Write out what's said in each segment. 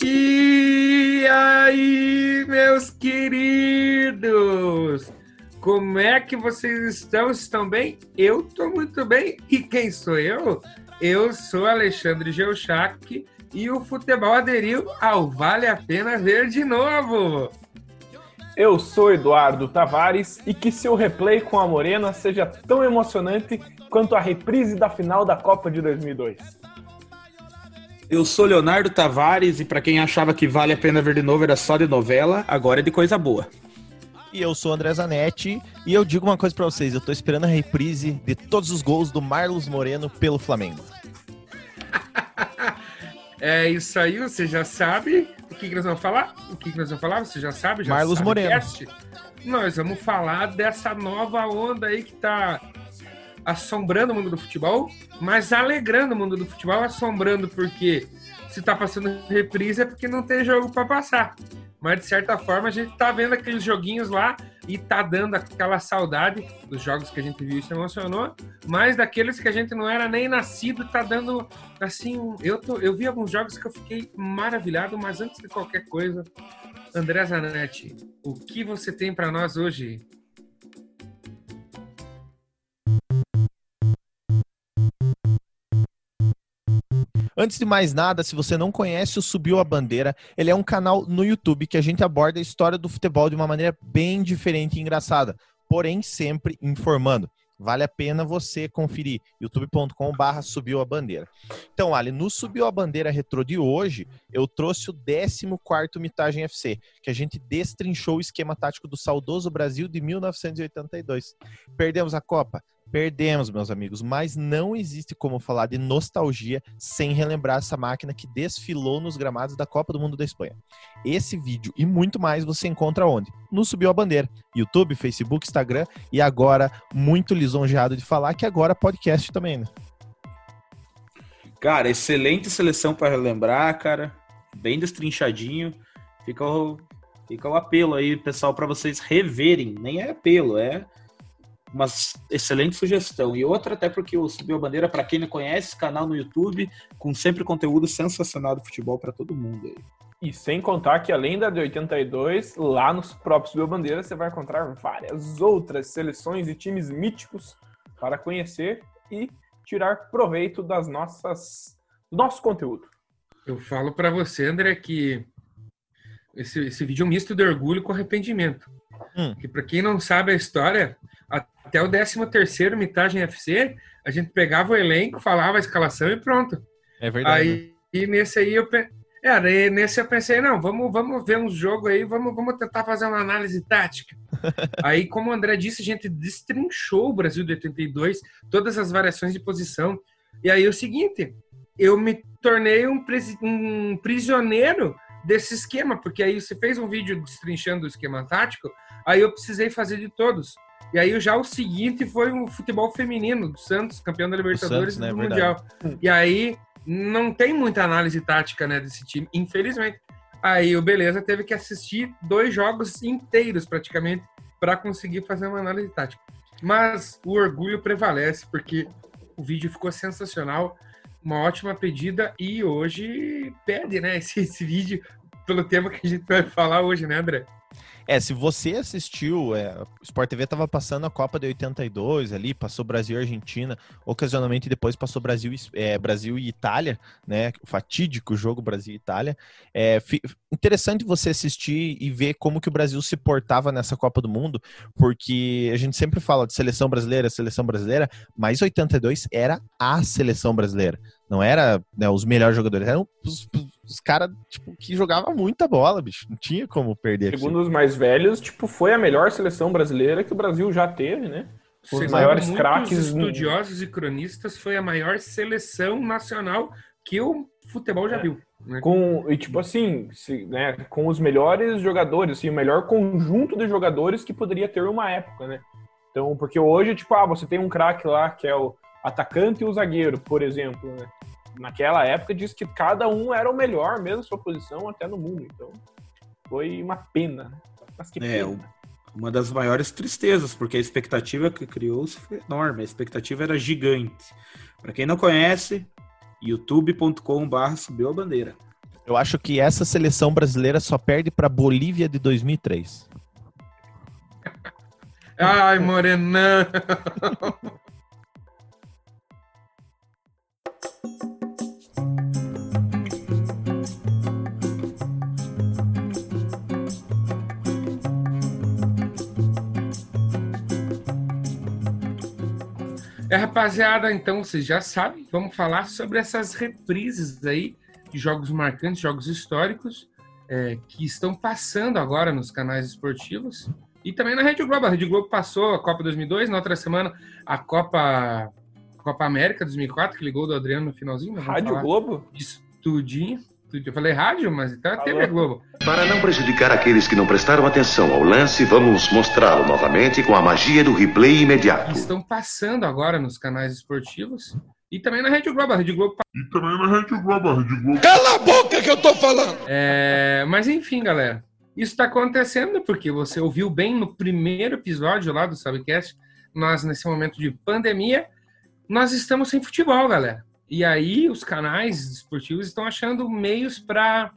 E aí, meus queridos? Como é que vocês estão? Estão bem? Eu estou muito bem. E quem sou eu? Eu sou Alexandre Geuchac e o futebol aderiu ao Vale a Pena Ver de novo. Eu sou Eduardo Tavares e que seu replay com a Morena seja tão emocionante quanto a reprise da final da Copa de 2002. Eu sou Leonardo Tavares e para quem achava que vale a pena ver de novo era só de novela, agora é de coisa boa. E eu sou o André Zanetti e eu digo uma coisa para vocês, eu tô esperando a reprise de todos os gols do Marlos Moreno pelo Flamengo. É isso aí, você já sabe o que, que nós vamos falar? O que, que nós vamos falar? Você já sabe? Já Marlos sabe Moreno. cast? Nós vamos falar dessa nova onda aí que tá assombrando o mundo do futebol, mas alegrando o mundo do futebol, assombrando porque se tá passando reprise é porque não tem jogo para passar. Mas de certa forma a gente tá vendo aqueles joguinhos lá e tá dando aquela saudade dos jogos que a gente viu e se emocionou, mas daqueles que a gente não era nem nascido, tá dando assim, eu tô, eu vi alguns jogos que eu fiquei maravilhado, mas antes de qualquer coisa, André Zanetti, o que você tem para nós hoje? Antes de mais nada, se você não conhece o Subiu a Bandeira, ele é um canal no YouTube que a gente aborda a história do futebol de uma maneira bem diferente e engraçada, porém sempre informando. Vale a pena você conferir youtube.com/barra subiu a bandeira. Então, Ali, no Subiu a Bandeira Retrô de hoje, eu trouxe o 14 Mitagem FC, que a gente destrinchou o esquema tático do saudoso Brasil de 1982. Perdemos a Copa? Perdemos, meus amigos, mas não existe como falar de nostalgia sem relembrar essa máquina que desfilou nos gramados da Copa do Mundo da Espanha. Esse vídeo e muito mais você encontra onde? No Subiu a Bandeira, YouTube, Facebook, Instagram e agora, muito lisonjeado de falar que agora podcast também, né? Cara, excelente seleção para relembrar, cara. Bem destrinchadinho. Fica o, fica o apelo aí, pessoal, para vocês reverem. Nem é apelo, é uma excelente sugestão. E outra, até porque o Subiu a Bandeira, para quem não conhece, canal no YouTube, com sempre conteúdo sensacional do futebol para todo mundo aí. E sem contar que além da de 82, lá nos próprios Subiu a Bandeira você vai encontrar várias outras seleções e times míticos para conhecer e tirar proveito das nossas do nosso conteúdo. Eu falo para você, André, que esse, esse vídeo é um misto de orgulho com arrependimento. Hum. Que para quem não sabe a história, até o 13º Mitagem FC, a gente pegava o elenco, falava a escalação e pronto. É verdade. Aí e nesse aí eu pe- é, nesse eu pensei, não, vamos, vamos ver uns jogos aí, vamos, vamos tentar fazer uma análise tática. aí, como o André disse, a gente destrinchou o Brasil de 82, todas as variações de posição. E aí é o seguinte, eu me tornei um, presi- um prisioneiro desse esquema, porque aí você fez um vídeo destrinchando o esquema tático, aí eu precisei fazer de todos. E aí já o seguinte foi o futebol feminino do Santos, campeão da Libertadores Santos, né, e do verdade. Mundial. E aí não tem muita análise tática né, desse time, infelizmente. Aí o Beleza teve que assistir dois jogos inteiros praticamente para conseguir fazer uma análise tática. Mas o orgulho prevalece porque o vídeo ficou sensacional, uma ótima pedida e hoje pede, né, esse, esse vídeo pelo tema que a gente vai falar hoje, né, André? É, se você assistiu, é, Sport TV tava passando a Copa de 82 ali, passou Brasil e Argentina, ocasionalmente depois passou Brasil, e- é, Brasil e Itália, né? O fatídico jogo Brasil e Itália. É interessante você assistir e ver como que o Brasil se portava nessa Copa do Mundo, porque a gente sempre fala de seleção brasileira, seleção brasileira, mas 82 era a seleção brasileira. Não era né, os melhores jogadores, eram os, os caras tipo, que jogavam muita bola, bicho. Não tinha como perder. Segundo os mais velhos, tipo, foi a melhor seleção brasileira que o Brasil já teve, né? Os Segundo maiores craques- estudiosos e cronistas, foi a maior seleção nacional que o futebol já viu. né? Com, e tipo assim, se- né, com os melhores jogadores, assim, o melhor conjunto de jogadores que poderia ter uma época, né? Então, porque hoje, tipo, ah, você tem um craque lá que é o atacante e o zagueiro, por exemplo, né? Naquela época diz que cada um era o melhor, mesmo sua posição, até no mundo. Então, foi uma pena. né? Mas que É, pena. uma das maiores tristezas, porque a expectativa que criou-se foi enorme, a expectativa era gigante. Para quem não conhece, youtube.com.br subiu a bandeira. Eu acho que essa seleção brasileira só perde para Bolívia de 2003. Ai, Morenão! É, rapaziada, então vocês já sabem, vamos falar sobre essas reprises aí de jogos marcantes, jogos históricos, é, que estão passando agora nos canais esportivos e também na Rede Globo. A Rede Globo passou a Copa 2002, na outra semana a Copa, Copa América 2004, que ligou do Adriano no finalzinho. Rádio Globo? Isso, tudinho. Eu falei rádio, mas então é TV Globo. Para não prejudicar aqueles que não prestaram atenção ao lance, vamos mostrá-lo novamente com a magia do replay imediato. Estão passando agora nos canais esportivos e também na Rede Globo. A Rede Globo. E também na Rede Globo. A Rede Globo. Cala a boca que eu tô falando! É, mas enfim, galera. Isso está acontecendo porque você ouviu bem no primeiro episódio lá do Subcast. Nós, nesse momento de pandemia, nós estamos sem futebol, galera. E aí os canais esportivos estão achando meios para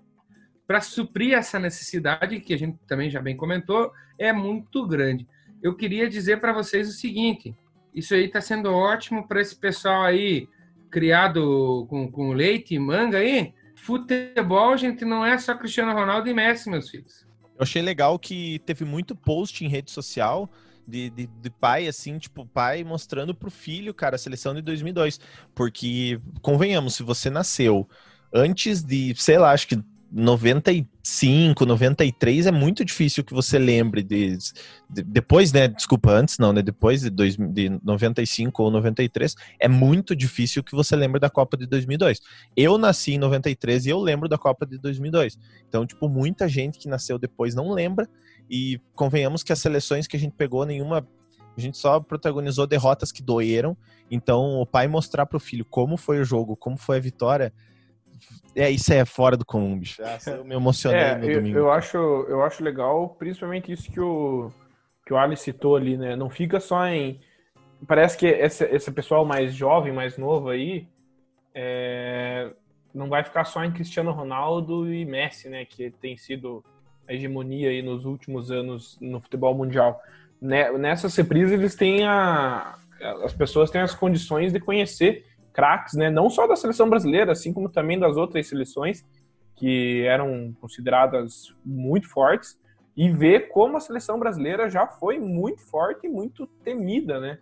para suprir essa necessidade que a gente também já bem comentou é muito grande. Eu queria dizer para vocês o seguinte: isso aí está sendo ótimo para esse pessoal aí criado com, com leite e manga aí. Futebol, gente, não é só Cristiano Ronaldo e Messi, meus filhos. Eu achei legal que teve muito post em rede social de, de, de, pai, assim, tipo, pai mostrando pro filho, cara, a seleção de 2002. Porque, convenhamos, se você nasceu antes de, sei lá, acho que 95, 93 é muito difícil que você lembre de, de, depois, né, desculpa, antes não, né, depois de, dois, de 95 ou 93, é muito difícil que você lembre da Copa de 2002. Eu nasci em 93 e eu lembro da Copa de 2002. Então, tipo, muita gente que nasceu depois não lembra e convenhamos que as seleções que a gente pegou, nenhuma a gente só protagonizou derrotas que doeram. Então, o pai mostrar pro filho como foi o jogo, como foi a vitória, é, isso é fora do comum, bicho. Eu me emocionei é, no eu, domingo. Eu acho, eu acho legal, principalmente isso que o, que o Ali citou ali, né? Não fica só em. Parece que esse, esse pessoal mais jovem, mais novo aí, é, não vai ficar só em Cristiano Ronaldo e Messi, né? Que tem sido hegemonia aí nos últimos anos no futebol mundial. Né, nessas reprises, eles têm a. As pessoas têm as condições de conhecer craques, né? Não só da seleção brasileira, assim como também das outras seleções que eram consideradas muito fortes e ver como a seleção brasileira já foi muito forte e muito temida, né?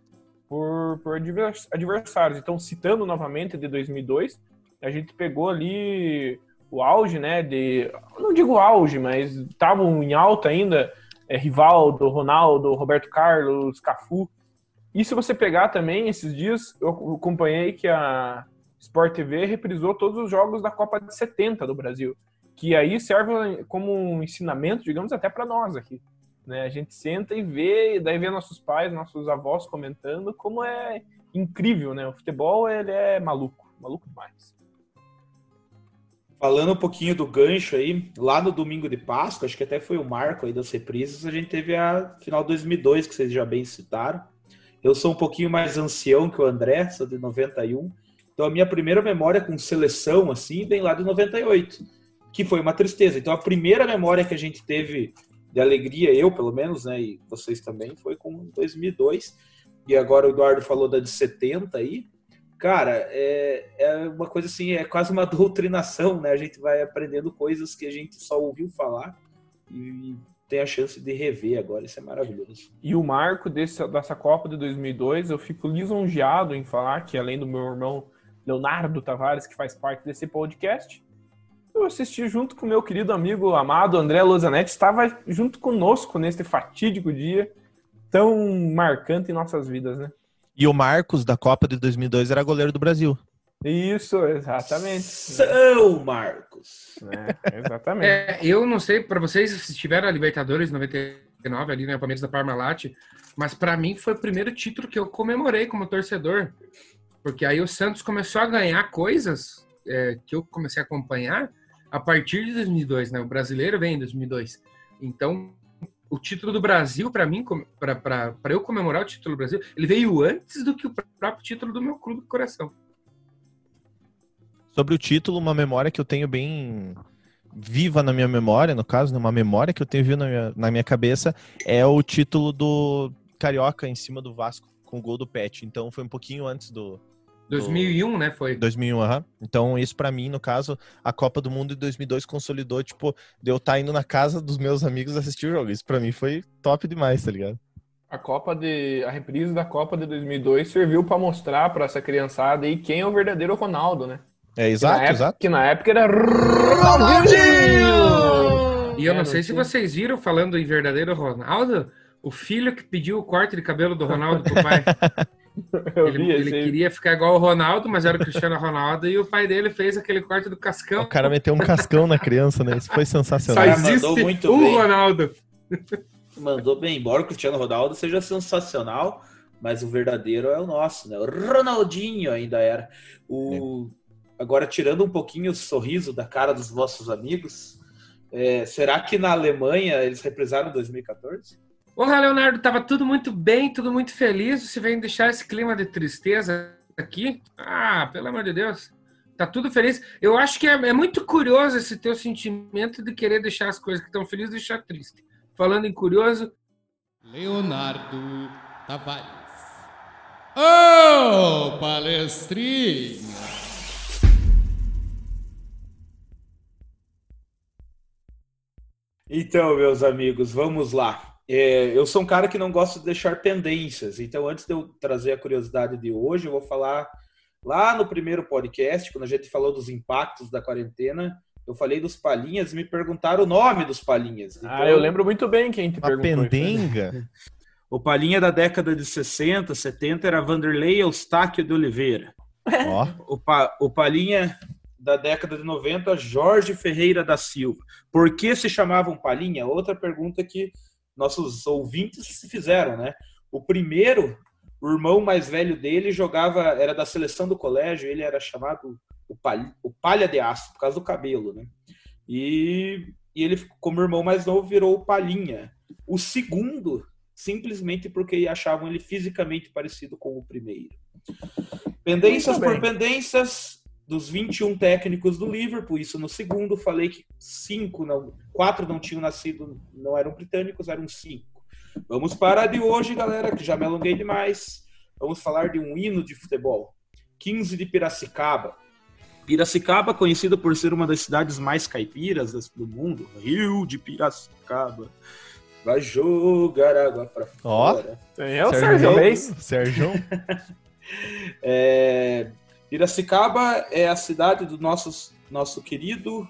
Por, por adversários. Então, citando novamente de 2002, a gente pegou ali o auge, né? De não digo auge, mas estavam em alta ainda. É, Rivaldo, Ronaldo, Roberto Carlos, Cafu. E se você pegar também, esses dias, eu acompanhei que a Sport TV reprisou todos os jogos da Copa de 70 do Brasil, que aí serve como um ensinamento, digamos, até para nós aqui. Né? A gente senta e vê, e daí vê nossos pais, nossos avós comentando como é incrível, né? O futebol, ele é maluco, maluco demais. Falando um pouquinho do gancho aí, lá no domingo de Páscoa, acho que até foi o marco aí das reprises, a gente teve a final 2002, que vocês já bem citaram, eu sou um pouquinho mais ancião que o André, sou de 91. Então a minha primeira memória com seleção assim vem lá de 98, que foi uma tristeza. Então a primeira memória que a gente teve de alegria, eu pelo menos, né, e vocês também, foi com 2002. E agora o Eduardo falou da de 70 aí. Cara, é, é uma coisa assim, é quase uma doutrinação, né? A gente vai aprendendo coisas que a gente só ouviu falar e tem a chance de rever agora, isso é maravilhoso. E o marco desse, dessa Copa de 2002, eu fico lisonjeado em falar que, além do meu irmão Leonardo Tavares, que faz parte desse podcast, eu assisti junto com meu querido amigo amado André Lozanetti, estava junto conosco neste fatídico dia tão marcante em nossas vidas, né? E o Marcos da Copa de 2002 era goleiro do Brasil. Isso, exatamente. São Marcos. É, exatamente. É, eu não sei para vocês se tiveram a Libertadores 99 ali, né, o Palmeiras da Parmalat, mas para mim foi o primeiro título que eu comemorei como torcedor, porque aí o Santos começou a ganhar coisas é, que eu comecei a acompanhar a partir de 2002, né? O brasileiro vem em 2002. Então, o título do Brasil, para mim, para eu comemorar o título do Brasil, ele veio antes do que o próprio título do meu clube do coração. Sobre o título, uma memória que eu tenho bem viva na minha memória, no caso, né, uma memória que eu tenho viva na minha, na minha cabeça, é o título do Carioca em cima do Vasco, com o gol do Pet. Então foi um pouquinho antes do, 2001, né, foi? 2001, aham. Uhum. Então, isso para mim, no caso, a Copa do Mundo de 2002 consolidou, tipo, de eu estar tá indo na casa dos meus amigos assistir o jogo. Isso para mim foi top demais, tá ligado? A Copa de a reprise da Copa de 2002 serviu para mostrar para essa criançada aí quem é o verdadeiro Ronaldo, né? É, exato, que época, exato. Que na época era Ronaldinho! E eu não é, sei se vocês viram, falando em verdadeiro Ronaldo, o filho que pediu o corte de cabelo do Ronaldo pro pai. ele, ele queria ficar igual o Ronaldo, mas era o Cristiano Ronaldo, e o pai dele fez aquele corte do cascão. O cara meteu um cascão na criança, né? Isso foi sensacional. Só existe Mandou muito um bem. Ronaldo. Mandou bem, embora o Cristiano Ronaldo seja sensacional, mas o verdadeiro é o nosso, né? O Ronaldinho ainda era. O... É. Agora, tirando um pouquinho o sorriso da cara dos nossos amigos, é... será que na Alemanha eles represaram 2014? Olá, Leonardo, tava tudo muito bem, tudo muito feliz. Você vem deixar esse clima de tristeza aqui? Ah, pelo amor de Deus. Tá tudo feliz. Eu acho que é, é muito curioso esse teu sentimento de querer deixar as coisas que estão felizes deixar triste. Falando em curioso. Leonardo Tavares. Ô, oh, palestrinha! Então, meus amigos, vamos lá. É, eu sou um cara que não gosta de deixar pendências, então antes de eu trazer a curiosidade de hoje, eu vou falar lá no primeiro podcast, quando a gente falou dos impactos da quarentena, eu falei dos palhinhas e me perguntaram o nome dos palhinhas. Então, ah, eu lembro muito bem quem te perguntou. A pendenga? o palhinha da década de 60, 70 era Vanderlei Eustáquio de Oliveira. Oh. O, pa, o palhinha da década de 90, Jorge Ferreira da Silva. Por que se chamavam palhinha? Outra pergunta que nossos ouvintes se fizeram, né? O primeiro, o irmão mais velho dele jogava, era da seleção do colégio, ele era chamado o palha, o palha de aço, por causa do cabelo, né? E, e ele, como irmão mais novo, virou o palhinha. O segundo, simplesmente porque achavam ele fisicamente parecido com o primeiro. Pendências por pendências, dos 21 técnicos do Liverpool, isso no segundo, falei que cinco não, quatro não tinham nascido, não eram britânicos, eram cinco. Vamos parar de hoje, galera, que já me alonguei demais. Vamos falar de um hino de futebol. 15 de Piracicaba. Piracicaba, conhecido por ser uma das cidades mais caipiras do mundo, Rio de Piracicaba. Vai jogar água para fora. Ó, é o Sérgio Reis. Sérgio. é, Piracicaba é a cidade do nosso, nosso querido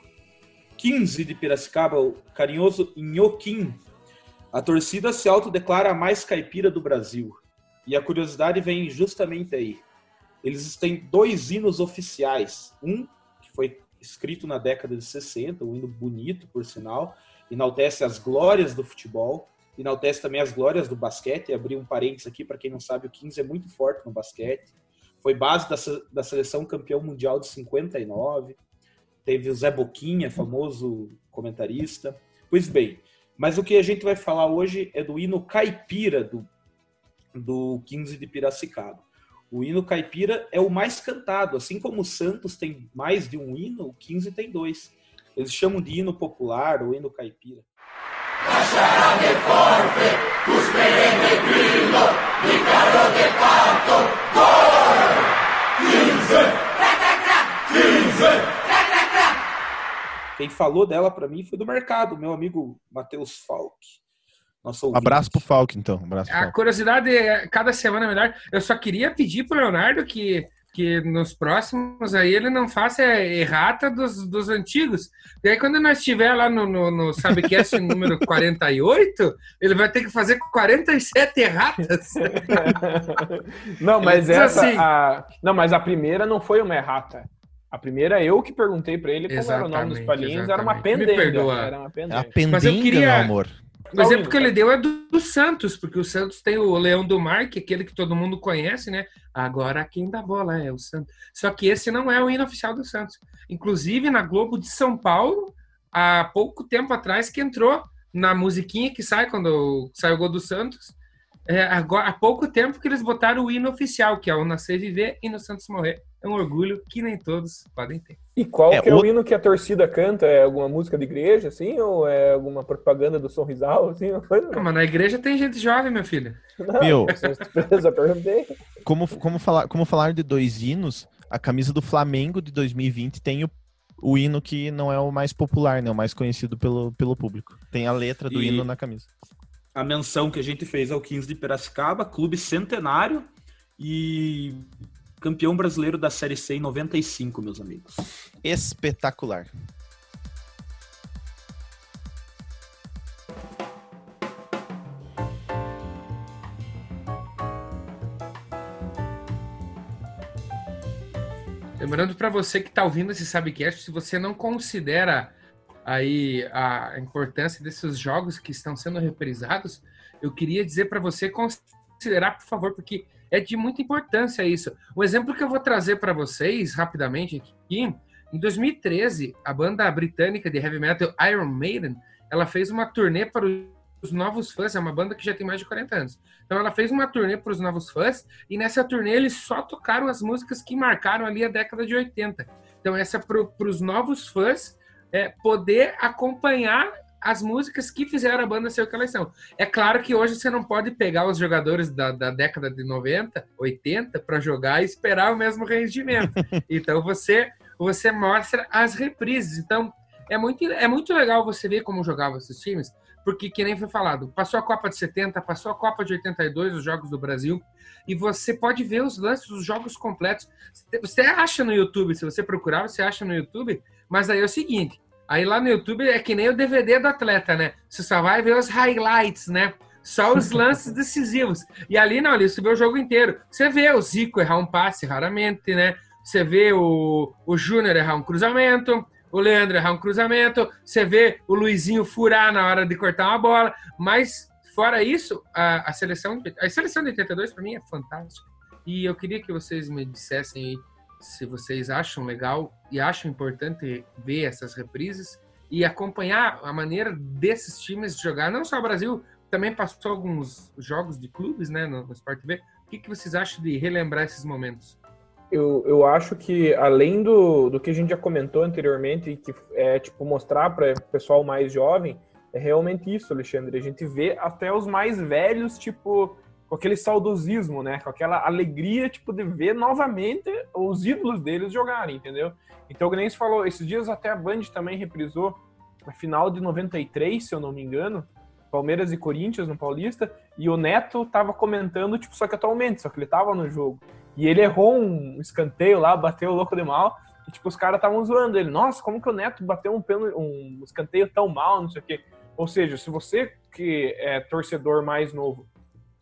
15 de Piracicaba, o carinhoso Inhoquim. A torcida se autodeclara a mais caipira do Brasil. E a curiosidade vem justamente aí. Eles têm dois hinos oficiais. Um, que foi escrito na década de 60, um hino bonito, por sinal, enaltece as glórias do futebol, enaltece também as glórias do basquete. Abri um parênteses aqui, para quem não sabe, o 15 é muito forte no basquete foi base da, da seleção campeão mundial de 59. Teve o Zé Boquinha, famoso comentarista. Pois bem, mas o que a gente vai falar hoje é do hino caipira do, do 15 de Piracicaba. O hino caipira é o mais cantado, assim como o Santos tem mais de um hino, o 15 tem dois. Eles chamam de hino popular ou hino caipira. De forte, quem falou dela para mim foi do mercado, meu amigo Matheus Falk. Nosso Abraço pro Falk, então. Abraço pro A curiosidade é cada semana é melhor. Eu só queria pedir pro Leonardo que, que nos próximos aí ele não faça errata dos, dos antigos. E aí quando nós estiver lá no, no, no Sabecast número 48, ele vai ter que fazer 47 erratas. não, mas essa... Assim, a... Não, mas a primeira não foi uma errata. A primeira eu que perguntei para ele qual era o nome dos palhinhos, era uma pendenga. Me perdoa. Era uma pendenga. É a pendenga, Mas eu queria... meu amor. O exemplo que ele deu é do, do, Santos, porque o Santos tem o Leão do Mar, que é aquele que todo mundo conhece, né? Agora quem dá bola é o Santos. Só que esse não é o hino oficial do Santos. Inclusive, na Globo de São Paulo, há pouco tempo atrás, que entrou na musiquinha que sai quando sai o gol do Santos. É, agora, há pouco tempo que eles botaram o hino oficial, que é o Nascer Viver e no Santos Morrer. É um orgulho que nem todos podem ter. E qual É, que é o o- hino que a torcida canta? É alguma música de igreja, assim? Ou é alguma propaganda do Sorrisal, assim? Coisa? Não, mas na igreja tem gente jovem, meu filho. Não, Meu. eu só perguntei. Como, como, falar, como falar de dois hinos, a camisa do Flamengo de 2020 tem o, o hino que não é o mais popular, né? O mais conhecido pelo, pelo público. Tem a letra do E- hino na camisa. A menção que a gente fez ao 15 de Piracicaba, clube centenário e campeão brasileiro da Série C em 95, meus amigos. Espetacular. Lembrando para você que está ouvindo esse Sabcast, se você não considera aí a importância desses jogos que estão sendo reprisados, eu queria dizer para você considerar, por favor, porque é de muita importância isso. Um exemplo que eu vou trazer para vocês rapidamente aqui, em 2013, a banda britânica de heavy metal Iron Maiden, ela fez uma turnê para os novos fãs, é uma banda que já tem mais de 40 anos. Então ela fez uma turnê para os novos fãs e nessa turnê eles só tocaram as músicas que marcaram ali a década de 80. Então essa para os novos fãs é, poder acompanhar as músicas que fizeram a banda ser o que elas são. É claro que hoje você não pode pegar os jogadores da, da década de 90, 80 para jogar e esperar o mesmo rendimento. então você você mostra as reprises. Então é muito é muito legal você ver como jogavam esses times porque que nem foi falado, passou a Copa de 70, passou a Copa de 82, os jogos do Brasil, e você pode ver os lances dos jogos completos. Você acha no YouTube, se você procurar, você acha no YouTube, mas aí é o seguinte, aí lá no YouTube é que nem o DVD do atleta, né? Você só vai ver os highlights, né? Só os lances decisivos. E ali não, ali você vê o jogo inteiro. Você vê o Zico errar um passe raramente, né? Você vê o, o Júnior errar um cruzamento, o Leandro errar um cruzamento, você vê o Luizinho furar na hora de cortar uma bola, mas fora isso, a, a seleção a seleção de 82 para mim é fantástica. E eu queria que vocês me dissessem aí se vocês acham legal e acham importante ver essas reprises e acompanhar a maneira desses times jogar, não só o Brasil, também passou alguns jogos de clubes, né, no, no Sport TV. O que, que vocês acham de relembrar esses momentos? Eu, eu acho que, além do, do que a gente já comentou anteriormente, que é, tipo, mostrar para o pessoal mais jovem, é realmente isso, Alexandre. A gente vê até os mais velhos, tipo, com aquele saudosismo, né? Com aquela alegria, tipo, de ver novamente os ídolos deles jogarem, entendeu? Então, nem se falou, esses dias até a Band também reprisou a final de 93, se eu não me engano, Palmeiras e Corinthians no Paulista, e o Neto tava comentando, tipo, só que atualmente, só que ele tava no jogo. E ele errou um escanteio lá, bateu o louco de mal. E, tipo, os caras estavam zoando ele. Nossa, como que o Neto bateu um, pênalti- um escanteio tão mal, não sei o quê. Ou seja, se você que é torcedor mais novo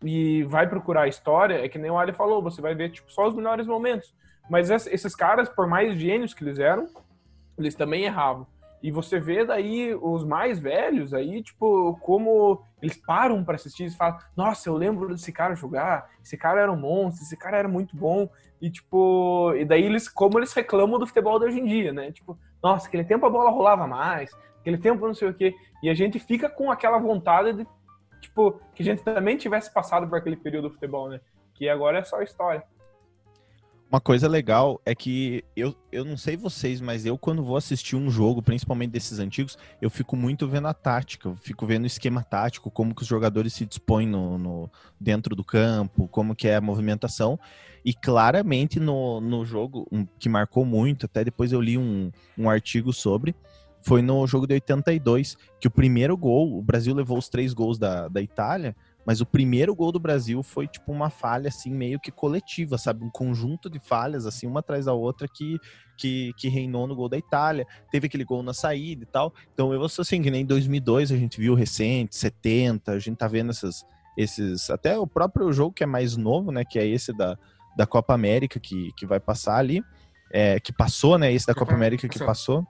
e vai procurar a história, é que nem o Ali falou, você vai ver, tipo, só os melhores momentos. Mas es- esses caras, por mais gênios que eles eram, eles também erravam. E você vê daí os mais velhos aí, tipo, como eles param para assistir e falam: Nossa, eu lembro desse cara jogar, esse cara era um monstro, esse cara era muito bom. E tipo, e daí eles, como eles reclamam do futebol de hoje em dia, né? Tipo, nossa, aquele tempo a bola rolava mais, aquele tempo não sei o quê. E a gente fica com aquela vontade de, tipo, que a gente também tivesse passado por aquele período do futebol, né? Que agora é só história. Uma coisa legal é que eu, eu não sei vocês, mas eu quando vou assistir um jogo, principalmente desses antigos, eu fico muito vendo a tática, eu fico vendo o esquema tático, como que os jogadores se dispõem no, no- dentro do campo, como que é a movimentação. E claramente no, no jogo, um, que marcou muito, até depois eu li um, um artigo sobre, foi no jogo de 82, que o primeiro gol, o Brasil levou os três gols da, da Itália, mas o primeiro gol do Brasil foi tipo uma falha assim meio que coletiva, sabe? Um conjunto de falhas assim uma atrás da outra que que, que reinou no gol da Itália. Teve aquele gol na saída e tal. Então eu sou assim, que nem em 2002 a gente viu recente, 70, a gente tá vendo essas esses até o próprio jogo que é mais novo, né, que é esse da, da Copa América que, que vai passar ali, é, que passou, né, esse da Copa Copa- América que passou.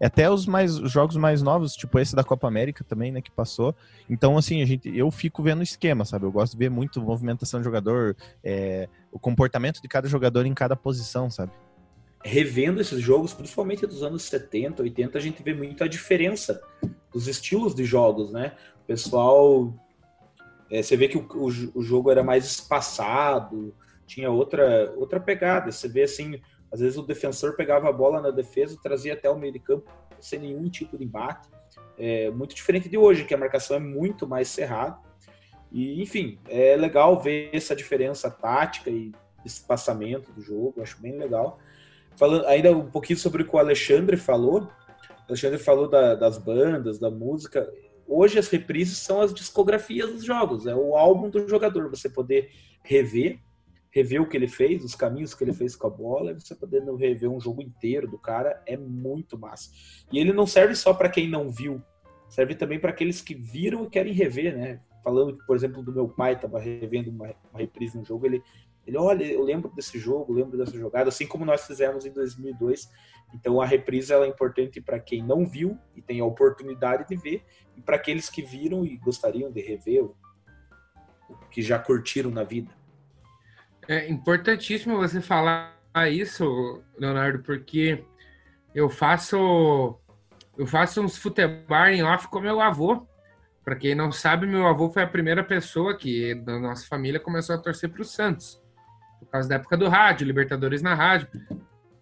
É Até os mais os jogos mais novos, tipo esse da Copa América também, né, que passou. Então, assim, a gente, eu fico vendo o esquema, sabe? Eu gosto de ver muito movimentação do jogador, é, o comportamento de cada jogador em cada posição, sabe? revendo esses jogos, principalmente dos anos 70, 80, a gente vê muito a diferença dos estilos de jogos, né? O pessoal. é, você vê que o, o, o jogo era mais espaçado, tinha outra, outra pegada. Você vê assim, às vezes o defensor pegava a bola na defesa, trazia até o meio de campo sem nenhum tipo de embate. É muito diferente de hoje, que a marcação é muito mais cerrada. E, enfim, é legal ver essa diferença tática e espaçamento do jogo, acho bem legal. Falando ainda um pouquinho sobre o que o Alexandre falou, o Alexandre falou da- das bandas, da música. Hoje as reprises são as discografias dos jogos, é o álbum do jogador, você poder rever, rever o que ele fez, os caminhos que ele fez com a bola, e você poder rever um jogo inteiro do cara é muito massa. E ele não serve só para quem não viu, serve também para aqueles que viram e querem rever, né? Falando, por exemplo, do meu pai, estava revendo uma, uma reprise no jogo, ele, ele, olha, eu lembro desse jogo, lembro dessa jogada, assim como nós fizemos em 2002. Então a reprise ela é importante para quem não viu e tem a oportunidade de ver, e para aqueles que viram e gostariam de rever, que já curtiram na vida. É importantíssimo você falar isso, Leonardo, porque eu faço eu faço uns futebol em off com meu avô. Para quem não sabe, meu avô foi a primeira pessoa que da nossa família começou a torcer para o Santos, por causa da época do rádio, Libertadores na rádio.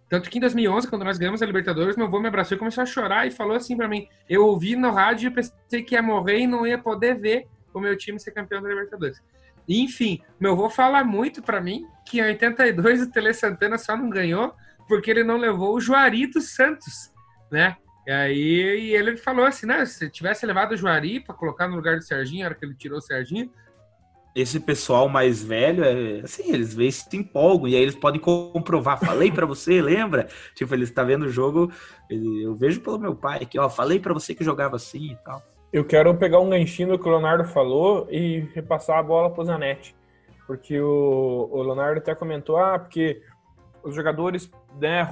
Tanto que em 2011, quando nós ganhamos a Libertadores, meu avô me abraçou e começou a chorar e falou assim para mim: Eu ouvi no rádio e pensei que ia morrer e não ia poder ver o meu time ser campeão da Libertadores. Enfim, meu avô fala muito para mim que em 82 o Tele Santana só não ganhou porque ele não levou o Juari dos Santos, né? E aí e ele falou assim, né? Se tivesse levado o Juari para colocar no lugar do Serginho, na hora que ele tirou o Serginho, Esse pessoal mais velho, é, assim, eles veem se empolgam e aí eles podem comprovar. Falei pra você, lembra? Tipo, eles tá vendo o jogo, ele- eu vejo pelo meu pai aqui, ó, falei pra você que jogava assim e tal. Eu quero pegar um ganchinho do que o Leonardo falou e repassar a bola pro Zanetti. Porque o, o Leonardo até comentou, ah, porque os jogadores, né,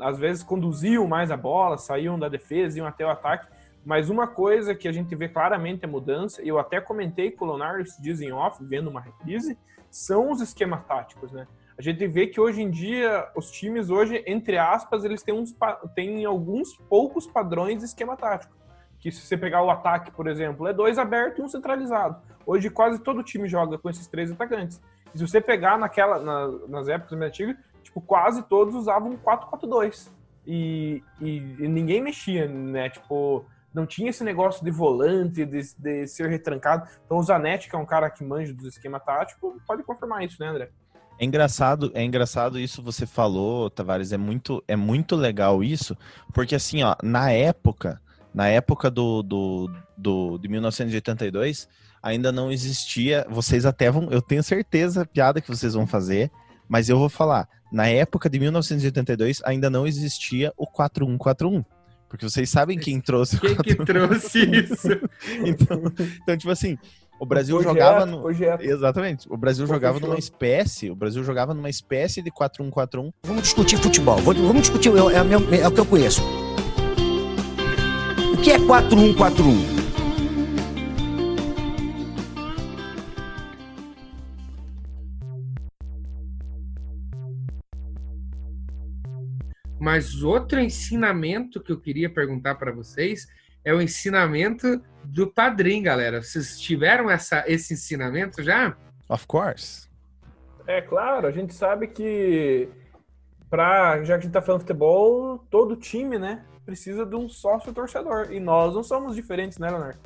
às vezes conduziam mais a bola, saíam da defesa, iam até o ataque. Mas uma coisa que a gente vê claramente a mudança, e eu até comentei com o Leonardo esses dias em off, vendo uma reprise, são os esquemas táticos, né? A gente vê que hoje em dia, os times hoje, entre aspas, eles têm, uns, têm alguns poucos padrões de esquema tático que se você pegar o ataque, por exemplo, é dois abertos e um centralizado. Hoje quase todo time joga com esses três atacantes. E se você pegar naquela, na- nas épocas mais antigas, tipo, quase todos usavam um 4-4-2. E, e, e ninguém mexia, né? Tipo, não tinha esse negócio de volante, de, de ser retrancado. Então o Zanetti, que é um cara que manja do esquema tático, pode confirmar isso, né, André? É engraçado, é engraçado isso você falou, Tavares, é muito, é muito legal isso, porque assim, ó, na época, na época do, do, do de 1982, ainda não existia, vocês até vão, eu tenho certeza a piada que vocês vão fazer, mas eu vou falar, na época de 1982 ainda não existia o 4141, porque vocês sabem quem trouxe o quem que trouxe isso? então, então, tipo assim, o Brasil Projeto, jogava no, projeto. Exatamente. O Brasil jogava numa espécie, o Brasil jogava numa espécie de 4-1-4-1. Vamos discutir futebol. Vamos discutir, é, é, meu- é o que eu conheço. O que é 4141? Mas outro ensinamento que eu queria perguntar para vocês é o ensinamento do padrinho, galera. Vocês tiveram essa, esse ensinamento já? Of course. É claro, a gente sabe que pra, já que a gente tá falando de futebol, todo time, né, precisa de um sócio torcedor. E nós não somos diferentes, né, Leonardo?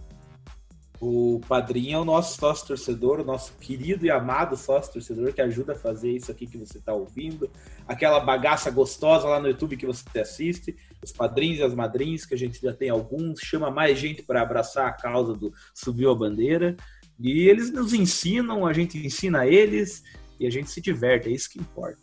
O padrinho é o nosso sócio torcedor, o nosso querido e amado sócio torcedor que ajuda a fazer isso aqui que você está ouvindo, aquela bagaça gostosa lá no YouTube que você assiste, os padrinhos e as madrinhas, que a gente já tem alguns, chama mais gente para abraçar a causa do Subiu a Bandeira. E eles nos ensinam, a gente ensina eles e a gente se diverte, é isso que importa.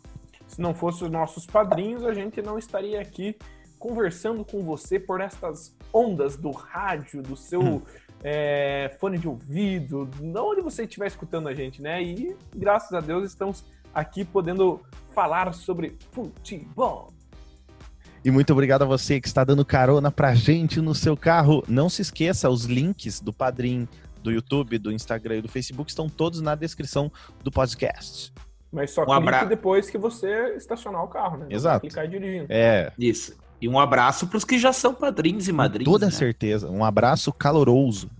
Se não fossem os nossos padrinhos, a gente não estaria aqui conversando com você por estas ondas do rádio, do seu é, fone de ouvido, de onde você estiver escutando a gente, né? E graças a Deus estamos aqui podendo falar sobre futebol. E muito obrigado a você que está dando carona pra gente no seu carro. Não se esqueça, os links do Padrim, do YouTube, do Instagram e do Facebook estão todos na descrição do podcast. Mas só Um clique abra- depois que você estacionar o carro, né? Exato. Clicar dirigindo. É, Isso. E um abraço para os que já são padrinhos e Com madrinhos. toda né? certeza. Um abraço caloroso.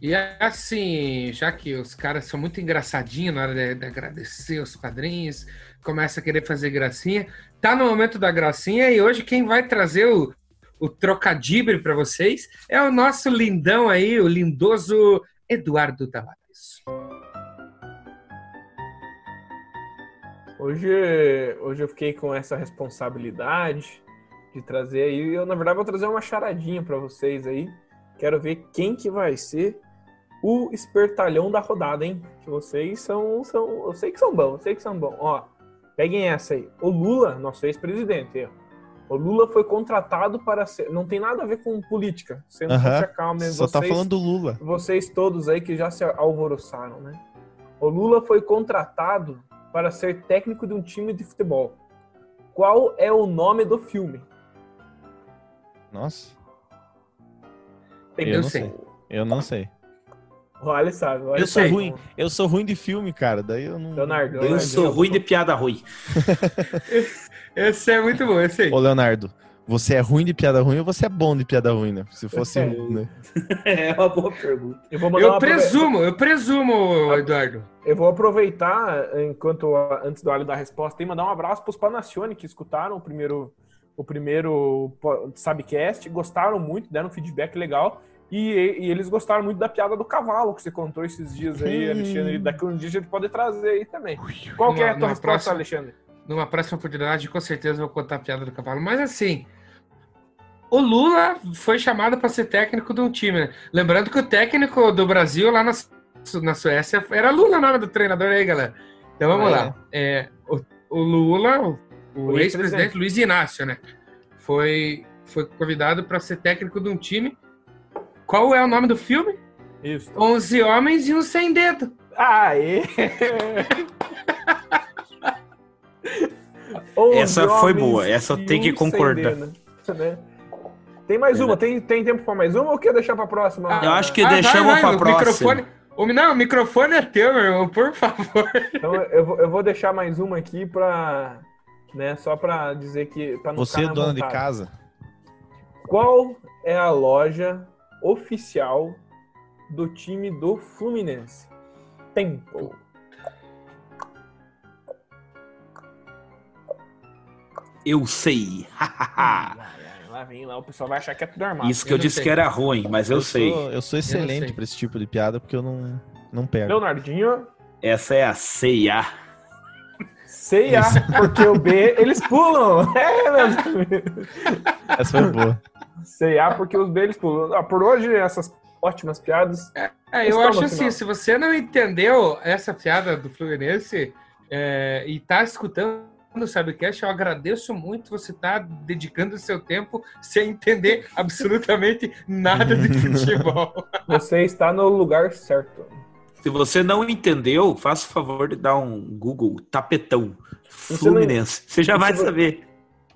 E assim, já que os caras são muito engraçadinhos na hora de, de agradecer os padrinhos, começa a querer fazer gracinha. Tá no momento da gracinha e hoje quem vai trazer o, o trocadibre para vocês é o nosso lindão aí, o lindoso Eduardo Tavares. Hoje, hoje eu fiquei com essa responsabilidade de trazer aí. Eu, na verdade, vou trazer uma charadinha para vocês aí. Quero ver quem que vai ser o espertalhão da rodada, hein? Que vocês são, são. Eu sei que são bons, eu sei que são bons. Ó, peguem essa aí. O Lula, nosso ex-presidente. O Lula foi contratado para ser. Não tem nada a ver com política. Você não Aham. se acalme. Só tá falando do Lula. vocês todos aí que já se alvoroçaram, né? O Lula foi contratado para ser técnico de um time de futebol. Qual é o nome do filme? Nossa, Tem eu Eu não sei. sei. Eu não sei. O Ali sabe. o Ali Eu sou sabe. ruim. Eu sou ruim de filme, cara. Daí eu não. Leonardo, Eu Leonardo, sou ruim de piada ruim. Esse é muito bom, esse aí. Ô, Leonardo, você é ruim de piada ruim ou você é bom de piada ruim, né? Se fosse É. ruim, né? É uma boa pergunta. Eu vou mandar Eu presumo, eu presumo, Eduardo. Eu vou aproveitar, enquanto antes do Ali dar a resposta, e mandar um abraço para os Panacione que escutaram o primeiro, o primeiro Sabcast, gostaram muito, deram um feedback legal. E, e eles gostaram muito da piada do cavalo que você contou esses dias aí, Hum. Alexandre. Daqui um dia a gente pode trazer aí também. Qual que é a tua resposta, próxima- Alexandre? Numa próxima oportunidade, com certeza eu vou contar a piada do cavalo. Mas assim, o Lula foi chamado para ser técnico de um time, né? Lembrando que o técnico do Brasil lá na, Su- na Suécia era Lula, o nome do treinador aí, galera. Então vamos Ah, lá. É, o, o Lula, o, o O ex-presidente. Luiz Inácio, né? Foi, foi convidado para ser técnico de um time. Qual é o nome do filme? Isso. 11 Homens e um Sem Dedo. Aê! Essa foi boa, essa tenho que e concordar. dedo, né? Tem mais uma? Tem, tem tempo para mais uma ou quer deixar para próxima? Eu acho que Ah, deixamos vai, vai, pra o próxima. Microfone, o, não, o microfone é teu, meu irmão, por favor. Então eu vou, eu vou deixar mais uma aqui para, né, só para dizer que pra não Você é na dona de casa? Qual é a loja oficial do time do Fluminense? Tempo. Eu sei. Lá vem lá, o pessoal vai achar que é tudo armado. Isso que Eu eu disse sei. que era ruim, mas eu, sei. Sou, eu sou excelente pra esse tipo de piada porque eu não, não pego. Leonardinho, Essa é a ceia. C&A, porque o B eles pulam. É, amigos. Essa foi boa. C&A porque os B eles pulam. Ah, por hoje, essas ótimas piadas. É, eu Estamos acho assim, se você não entendeu essa piada do Fluminense é, e tá escutando o Sabcast, eu agradeço muito você estar dedicando o seu tempo sem entender absolutamente nada de futebol. Você está no lugar certo. Se você não entendeu, faça o favor de dar um Google tapetão Fluminense. Você já vai saber.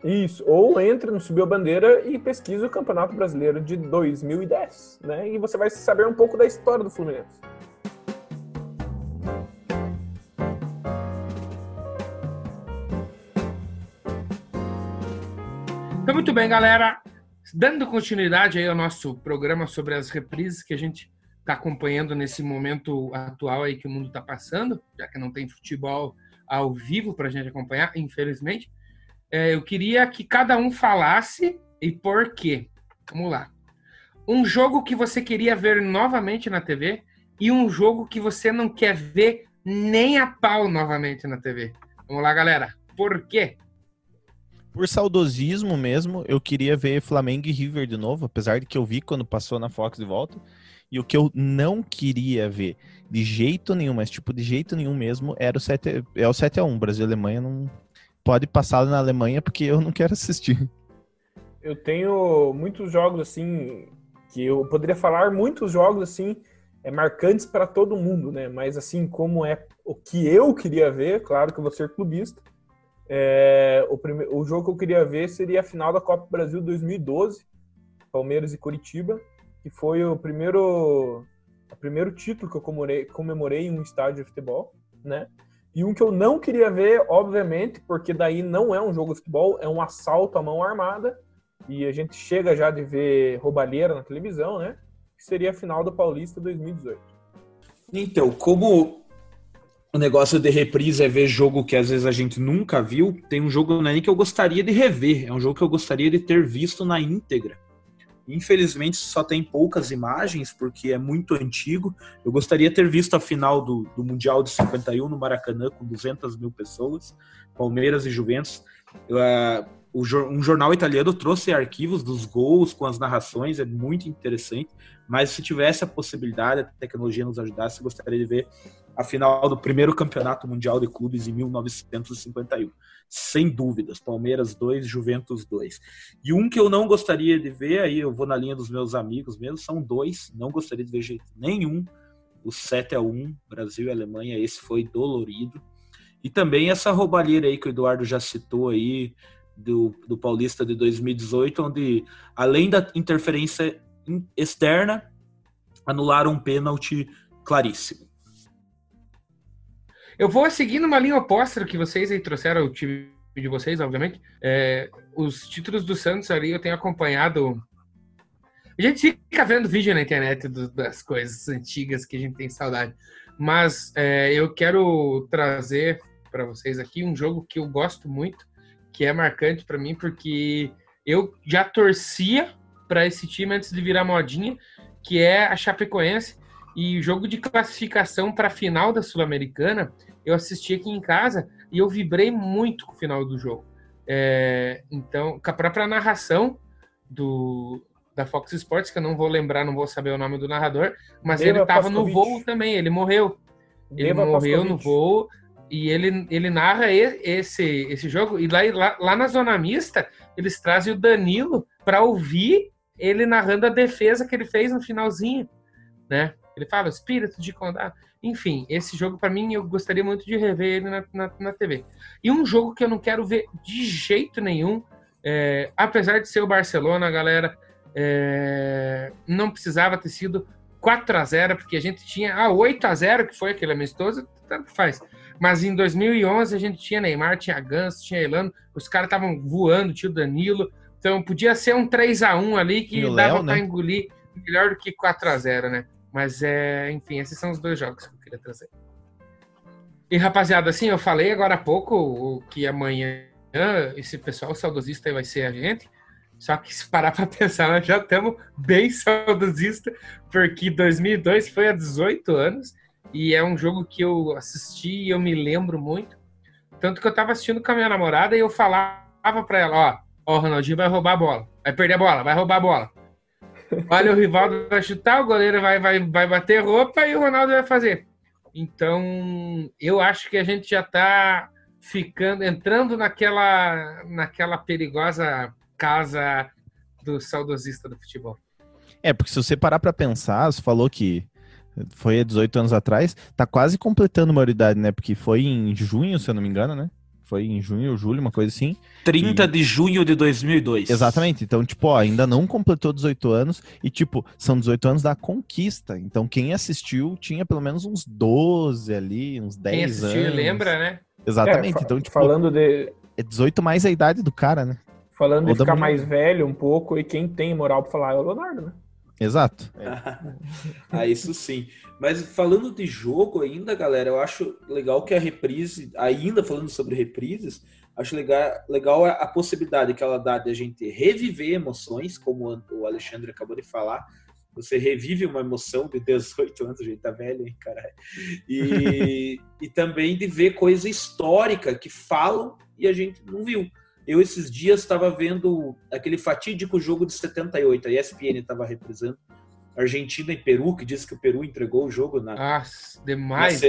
Isso. Ou entre no Subiu a Bandeira e pesquise o Campeonato Brasileiro de 2010, né? E você vai saber um pouco da história do Fluminense. Então, muito bem, galera. Dando continuidade aí ao nosso programa sobre as reprises que a gente está acompanhando nesse momento atual aí que o mundo está passando, já que não tem futebol ao vivo para a gente acompanhar, infelizmente. É, eu queria que cada um falasse e por quê. Vamos lá. Um jogo que você queria ver novamente na TV e um jogo que você não quer ver nem a pau novamente na TV. Vamos lá, galera. Por quê? Por saudosismo mesmo, eu queria ver Flamengo e River de novo, apesar de que eu vi quando passou na Fox de volta. E o que eu não queria ver de jeito nenhum, mas tipo, de jeito nenhum mesmo, era o 7, é o 7 a 1 Brasil e Alemanha não pode passar na Alemanha porque eu não quero assistir. Eu tenho muitos jogos assim que eu poderia falar muitos jogos assim é, marcantes para todo mundo, né? Mas assim como é o que eu queria ver, claro que eu vou ser clubista. é, o, prime... o jogo que eu queria ver seria a final da Copa Brasil 2012, Palmeiras e Curitiba, que foi o primeiro o primeiro título que eu comemorei, comemorei em um estádio de futebol, né? E um que eu não queria ver, obviamente, porque daí não é um jogo de futebol, é um assalto à mão armada. E a gente chega já de ver roubalheira na televisão, né? Que seria a final do Paulista 2018. Então, como o negócio de reprise é ver jogo que às vezes a gente nunca viu, tem um jogo nem que eu gostaria de rever, é um jogo que eu gostaria de ter visto na íntegra. Infelizmente só tem poucas imagens, porque é muito antigo. Eu gostaria de ter visto a final do, do Mundial de 51 no Maracanã, com 200 mil pessoas, Palmeiras e Juventus. Uh, um jornal italiano trouxe arquivos dos gols com as narrações, é muito interessante. Mas se tivesse a possibilidade, a tecnologia nos ajudasse, eu gostaria de ver a final do primeiro campeonato mundial de clubes em 1951. Sem dúvidas, Palmeiras 2, Juventus 2. E um que eu não gostaria de ver, aí eu vou na linha dos meus amigos mesmo, são dois, não gostaria de ver jeito nenhum. O 7 a 1 Brasil e Alemanha, esse foi dolorido. E também essa roubalheira aí que o Eduardo já citou aí, do, do Paulista de 2018, onde além da interferência externa, anularam um pênalti claríssimo. Eu vou seguir numa linha oposta do que vocês aí trouxeram, o time de vocês, obviamente. É, os títulos do Santos ali eu tenho acompanhado. A gente fica vendo vídeo na internet do, das coisas antigas que a gente tem saudade. Mas é, eu quero trazer para vocês aqui um jogo que eu gosto muito, que é marcante para mim, porque eu já torcia para esse time antes de virar modinha, que é a Chapecoense. E o jogo de classificação para a final da Sul-Americana, eu assisti aqui em casa e eu vibrei muito com o final do jogo. É, então, com a própria narração do, da Fox Sports, que eu não vou lembrar, não vou saber o nome do narrador, mas Deva ele estava no voo também, ele morreu. Ele Deva morreu no voo e ele, ele narra esse, esse jogo. E lá, lá, lá na Zona Mista, eles trazem o Danilo para ouvir ele narrando a defesa que ele fez no finalzinho, né? Ele fala espírito de condado. Enfim, esse jogo para mim eu gostaria muito de rever ele na, na, na, TV. E um jogo que eu não quero ver de jeito nenhum, é, apesar de ser o Barcelona, galera, é, não precisava ter sido 4 a 0 porque a gente tinha ah, 8 a 0 que foi aquele amistoso, tanto faz. Mas em 2011 a gente tinha Neymar, tinha Ganso, tinha Elano, os caras estavam voando, tio Danilo. Então podia ser um 3 a 1 ali que dava para né? engolir melhor do que 4 a 0 né? Mas é, enfim, esses são os dois jogos que eu queria trazer. E rapaziada, assim, eu falei agora há pouco que amanhã esse pessoal saudosista vai ser a gente. Só que se parar para pensar, nós já estamos bem saudosista, porque 2002 foi há 18 anos e é um jogo que eu assisti e eu me lembro muito. Tanto que eu estava assistindo com a minha namorada e eu falava para ela, ó, ó, o Ronaldinho vai roubar a bola, vai perder a bola, vai roubar a bola. Olha, o Rivaldo vai chutar, o goleiro vai, vai, vai bater roupa e o Ronaldo vai fazer. Então, eu acho que a gente já está ficando, entrando naquela, naquela perigosa casa do saudosista do futebol. É, porque se você parar para pensar, você falou que foi há 18 anos atrás, tá quase completando maioridade, né? Porque foi em junho, se eu não me engano, né? Foi em junho ou julho, uma coisa assim. 30 e... de junho de 2002. Exatamente. Então, tipo, ó, ainda não completou 18 anos e, tipo, são 18 anos da conquista. Então, quem assistiu tinha pelo menos uns 12 ali, uns 10 quem assistiu, anos. lembra, né? Exatamente. É, então, tipo, falando de. É 18 mais a idade do cara, né? Falando Ou de ficar mais velho um pouco e quem tem moral pra falar é o Leonardo, né? Exato. ah, isso sim. Mas falando de jogo ainda, galera, eu acho legal que a reprise, ainda falando sobre reprises, acho legal, legal a, possibilidade que ela dá de a gente reviver emoções, como o Alexandre acabou de falar. Você revive uma emoção de 18 anos, a gente tá velho, hein, caralho. E, e também de ver coisa histórica que falam e a gente não viu. Eu, esses dias, estava vendo aquele fatídico jogo de 78, a ESPN estava reprisando. Argentina e Peru, que disse que o Peru entregou o jogo na. Nossa, demais! Na,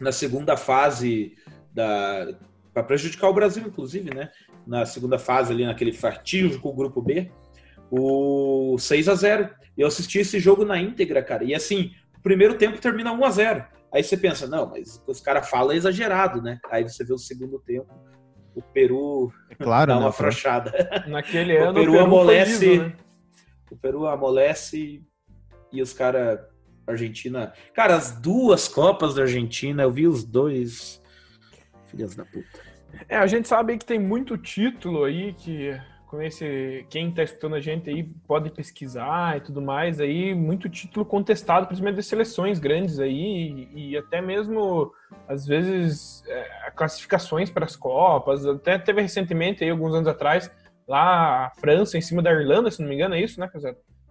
na segunda fase da. para prejudicar o Brasil, inclusive, né? Na segunda fase, ali naquele fatídico grupo B, o 6 a 0 Eu assisti esse jogo na íntegra, cara. E assim, o primeiro tempo termina 1 a 0 Aí você pensa, não, mas os caras falam exagerado, né? Aí você vê o segundo tempo o Peru é claro, dá né, uma afrouxada. Naquele ano o Peru, o Peru amolece. Liso, né? O Peru amolece e os caras Argentina. Cara, as duas Copas da Argentina, eu vi os dois. Filhas da puta. É, a gente sabe que tem muito título aí que com esse quem tá escutando a gente aí pode pesquisar e tudo mais aí, muito título contestado, principalmente de seleções grandes aí e, e até mesmo às vezes é, classificações para as copas, até teve recentemente aí alguns anos atrás lá a França em cima da Irlanda, se não me engano, é isso, né?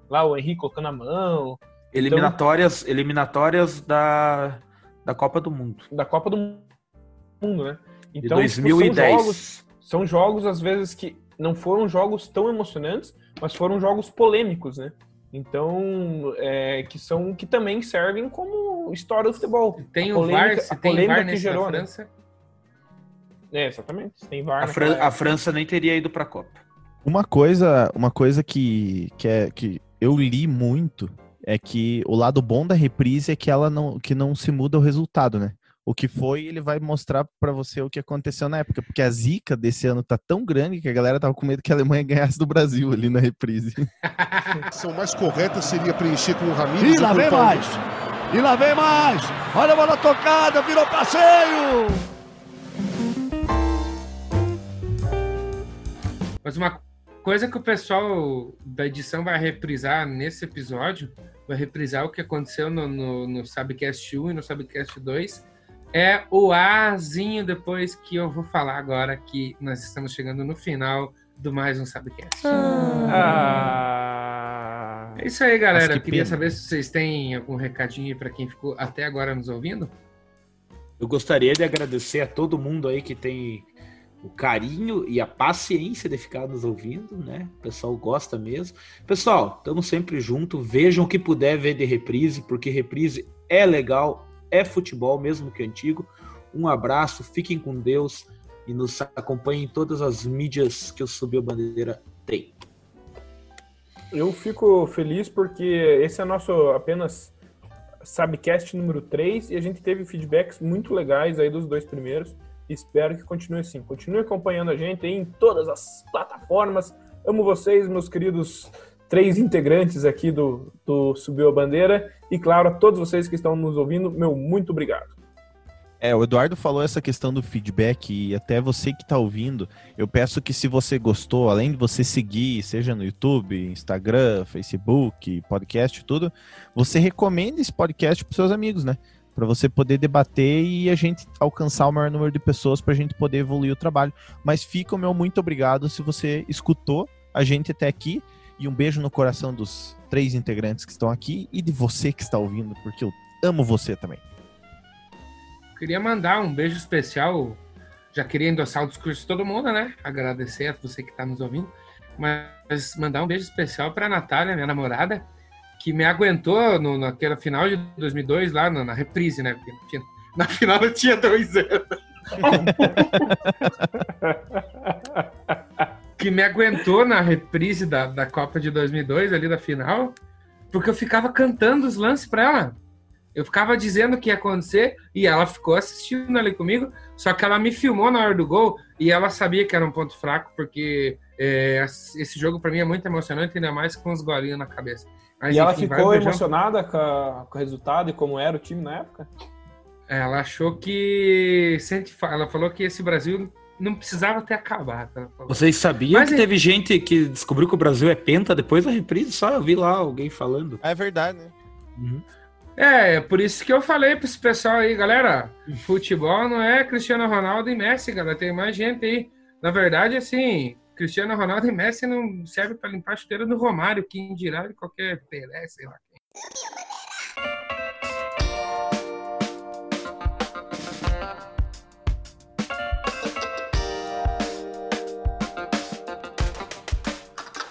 Lá o Henrique colocando a mão, Eliminatórias, eliminatórias da, da Copa do Mundo. da Copa do Mundo, né? De Então, tipo, 2010. são jogos, são jogos, às vezes, que não foram jogos tão emocionantes, mas foram jogos polêmicos, né? Então, é, que são que também servem como história do futebol. Tem A o polêmica- VAR, se a tem polêmica VAR que gerou, da né? França. É, exatamente. Se Tem VAR A, Fran- a. França nem teria ido pra Copa. Uma coisa, uma coisa que, que, é, que eu li muito é que o lado bom da reprise é que ela não, que não se muda o resultado, né? O que foi, ele vai mostrar pra você o que aconteceu na época, porque a zica desse ano tá tão grande que a galera tava com medo que a Alemanha ganhasse do Brasil ali na reprise. A ação mais correta seria preencher com o Ramires. E lá vem mais! E lá vem mais! Olha a bola tocada, virou passeio! Mas uma coisa que o pessoal da edição vai reprisar nesse episódio, vai reprisar o que aconteceu no, no, no Sabcast 1 e no Sabcast 2, é o Azinho depois que eu vou falar agora que nós estamos chegando no final do mais um Sabcast. Ah, É isso aí, galera. Que queria pena. saber se vocês têm algum recadinho para quem ficou até agora nos ouvindo. Eu gostaria de agradecer a todo mundo aí que tem o carinho e a paciência de ficar nos ouvindo, né? O pessoal gosta mesmo. Pessoal, estamos sempre junto. Vejam o que puder ver de reprise, porque reprise é legal, é futebol, mesmo que antigo. Um abraço, fiquem com Deus e nos acompanhem em todas as mídias que o Subiu Bandeira tem. Eu fico feliz porque esse é nosso apenas Sabcast número 3 e a gente teve feedbacks muito legais aí dos dois primeiros. Espero que continue assim. Continue acompanhando a gente em todas as plataformas. Amo vocês, meus queridos três integrantes aqui do, do Subiu a Bandeira. E claro, a todos vocês que estão nos ouvindo, meu muito obrigado. É, o Eduardo falou essa questão do feedback e até você que tá ouvindo, eu peço que se você gostou, além de você seguir, seja no YouTube, Instagram, Facebook, podcast, tudo, você recomende esse podcast pros seus amigos, né? Pra você poder debater e a gente alcançar o maior número de pessoas pra gente poder evoluir o trabalho. Mas fica o meu muito obrigado se você escutou a gente até aqui e um beijo no coração dos três integrantes que estão aqui e de você que está ouvindo, porque eu amo você também. Queria mandar um beijo especial. Já queria endossar o discurso de todo mundo, né? Agradecer a você que está nos ouvindo. Mas mandar um beijo especial para a Natália, minha namorada, que me aguentou no, naquela final de 2002, lá na, na reprise, né? Porque na fin- na final eu tinha dois anos. que me aguentou na reprise da, da Copa de 2002, ali da final, porque eu ficava cantando os lances para ela. Eu ficava dizendo o que ia acontecer e ela ficou assistindo ali comigo, só que ela me filmou na hora do gol e ela sabia que era um ponto fraco, porque é, esse jogo para mim é muito emocionante, ainda mais com os golinhos na cabeça. Mas, e ela enfim, ficou emocionada com, a- com o resultado e como era o time na época? Ela achou que. Ela falou que esse Brasil não precisava ter acabado. Vocês sabiam Mas que é- teve gente que descobriu que o Brasil é penta depois da reprise? Só eu vi lá alguém falando. É verdade, né? É, é por isso que eu falei para esse pessoal aí, galera. Futebol não é Cristiano Ronaldo e Messi, galera. Tem mais gente aí. Na verdade, assim, Cristiano Ronaldo e Messi não serve para limpar a chuteira do Romário, quem dirá de qualquer Pelé, sei lá.